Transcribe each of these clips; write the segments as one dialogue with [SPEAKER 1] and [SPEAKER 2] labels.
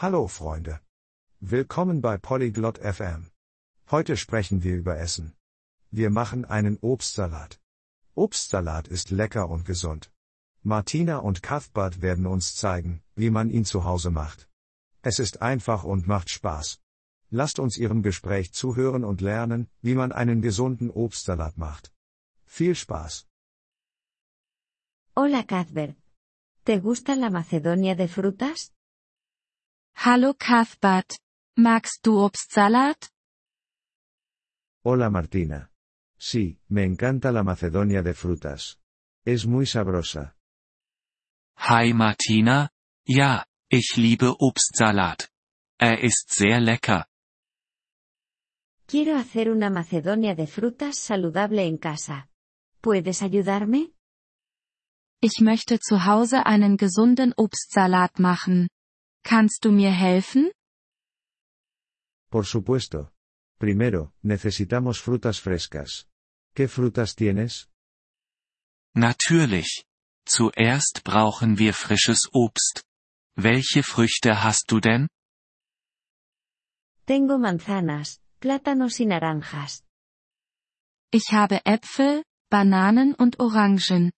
[SPEAKER 1] Hallo Freunde. Willkommen bei Polyglot FM. Heute sprechen wir über Essen. Wir machen einen Obstsalat. Obstsalat ist lecker und gesund. Martina und Cuthbert werden uns zeigen, wie man ihn zu Hause macht. Es ist einfach und macht Spaß. Lasst uns ihrem Gespräch zuhören und lernen, wie man einen gesunden Obstsalat macht. Viel Spaß.
[SPEAKER 2] Hola Cuthbert. ¿Te gusta la Macedonia de frutas?
[SPEAKER 3] Hallo Cuthbert. Magst du Obstsalat?
[SPEAKER 4] Hola Martina. Sí, me encanta la Macedonia de frutas. Es muy sabrosa.
[SPEAKER 5] Hi Martina, ja, ich liebe Obstsalat. Er ist sehr lecker.
[SPEAKER 2] Quiero hacer una Macedonia de frutas saludable en casa. ¿Puedes ayudarme?
[SPEAKER 3] Ich möchte zu Hause einen gesunden Obstsalat machen. Kannst du mir helfen?
[SPEAKER 4] Por supuesto. Primero, necesitamos frutas frescas. ¿Qué frutas tienes?
[SPEAKER 5] Natürlich. Zuerst brauchen wir frisches Obst. Welche Früchte hast du denn?
[SPEAKER 2] Tengo manzanas, plátanos y naranjas.
[SPEAKER 3] Ich habe Äpfel, Bananen und Orangen.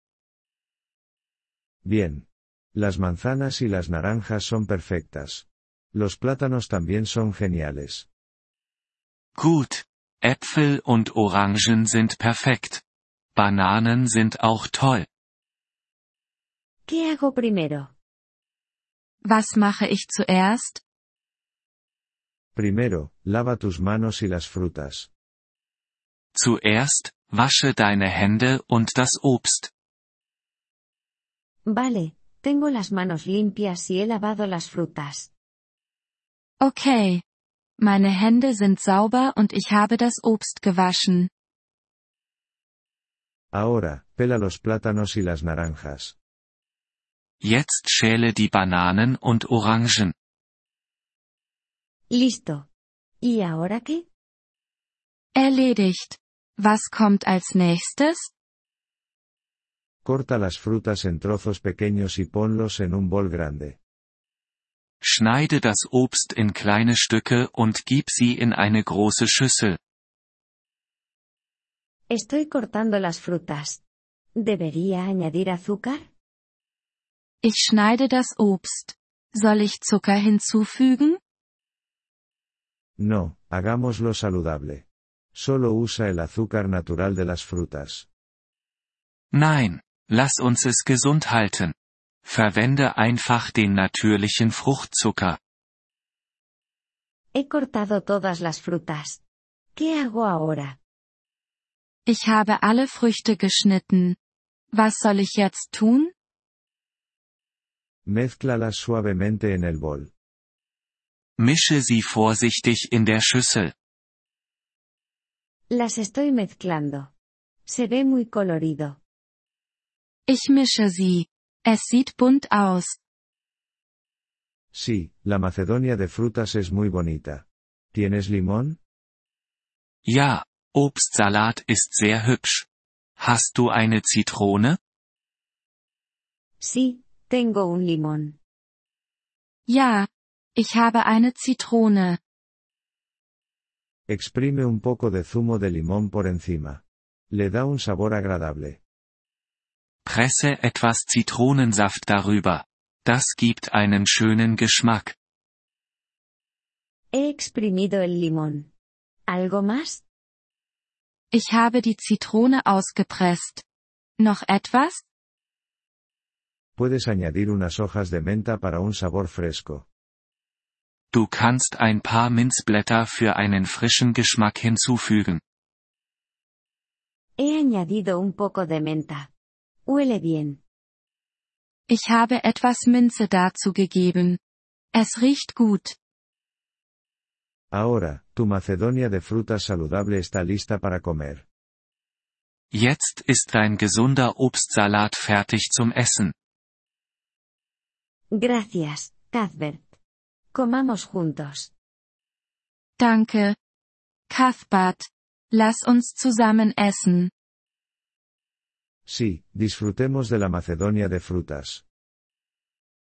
[SPEAKER 4] Bien. Las manzanas y las naranjas son perfectas. Los plátanos también son geniales.
[SPEAKER 5] Gut. Äpfel und Orangen sind perfekt. Bananen sind auch toll.
[SPEAKER 2] ¿Qué hago primero?
[SPEAKER 3] Was mache ich zuerst?
[SPEAKER 4] Primero, lava tus manos y las frutas.
[SPEAKER 5] Zuerst, wasche deine Hände und das Obst.
[SPEAKER 2] Vale, tengo las manos limpias y he lavado las frutas.
[SPEAKER 3] Okay. Meine Hände sind sauber und ich habe das Obst gewaschen.
[SPEAKER 4] Ahora, pela los plátanos y las naranjas.
[SPEAKER 5] Jetzt schäle die Bananen und Orangen.
[SPEAKER 2] Listo. ¿Y ahora qué?
[SPEAKER 3] Erledigt. Was kommt als nächstes?
[SPEAKER 4] Corta las frutas en trozos pequeños y ponlos en un bol grande.
[SPEAKER 5] Schneide das Obst in kleine Stücke und gib sie in eine große Schüssel.
[SPEAKER 2] Estoy cortando las frutas. ¿Debería añadir azúcar?
[SPEAKER 3] Ich schneide das Obst. Soll ich Zucker hinzufügen?
[SPEAKER 4] No, hagámoslo saludable. Solo usa el azúcar natural de las frutas.
[SPEAKER 5] Nein, lass uns es gesund halten. Verwende einfach den natürlichen Fruchtzucker.
[SPEAKER 2] He cortado todas las frutas. ¿Qué hago ahora?
[SPEAKER 3] Ich habe alle Früchte geschnitten. Was soll ich jetzt tun?
[SPEAKER 4] Mézclalas suavemente en el bol.
[SPEAKER 5] Mische sie vorsichtig in der Schüssel.
[SPEAKER 2] Las estoy mezclando. Se ve muy colorido.
[SPEAKER 3] Ich mische sie. Es sieht bunt aus.
[SPEAKER 4] Sí, la Macedonia de frutas es muy bonita. ¿Tienes limón?
[SPEAKER 5] Ja, Obstsalat ist sehr hübsch. Hast du eine Zitrone?
[SPEAKER 2] Sí, tengo un limón.
[SPEAKER 3] Ja. Ich habe eine Zitrone.
[SPEAKER 4] Exprime un poco de zumo de limón por encima. Le da un sabor agradable.
[SPEAKER 5] Presse etwas Zitronensaft darüber. Das gibt einen schönen Geschmack.
[SPEAKER 2] He exprimido el limón. ¿Algo más?
[SPEAKER 3] Ich habe die Zitrone ausgepresst. Noch etwas?
[SPEAKER 4] Puedes añadir unas hojas de menta para un sabor fresco.
[SPEAKER 5] Du kannst ein paar Minzblätter für einen frischen Geschmack hinzufügen.
[SPEAKER 2] He añadido un poco de menta. Huele bien.
[SPEAKER 3] Ich habe etwas Minze dazu gegeben. Es riecht gut.
[SPEAKER 4] Ahora, tu Macedonia de frutas saludable está lista para comer.
[SPEAKER 5] Jetzt ist dein gesunder Obstsalat fertig zum Essen.
[SPEAKER 2] Gracias, Cuthbert. Comamos juntos.
[SPEAKER 3] Danke. Cuthbert. Lass uns zusammen essen.
[SPEAKER 4] Sí, disfrutemos de la Macedonia de frutas.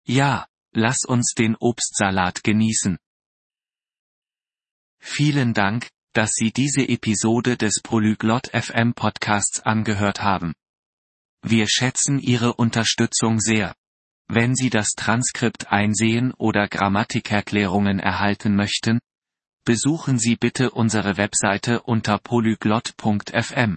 [SPEAKER 5] Ja, lass uns den Obstsalat genießen. Vielen Dank, dass Sie diese Episode des Polyglot FM Podcasts angehört haben. Wir schätzen Ihre Unterstützung sehr. Wenn Sie das Transkript einsehen oder Grammatikerklärungen erhalten möchten, besuchen Sie bitte unsere Webseite unter polyglot.fm.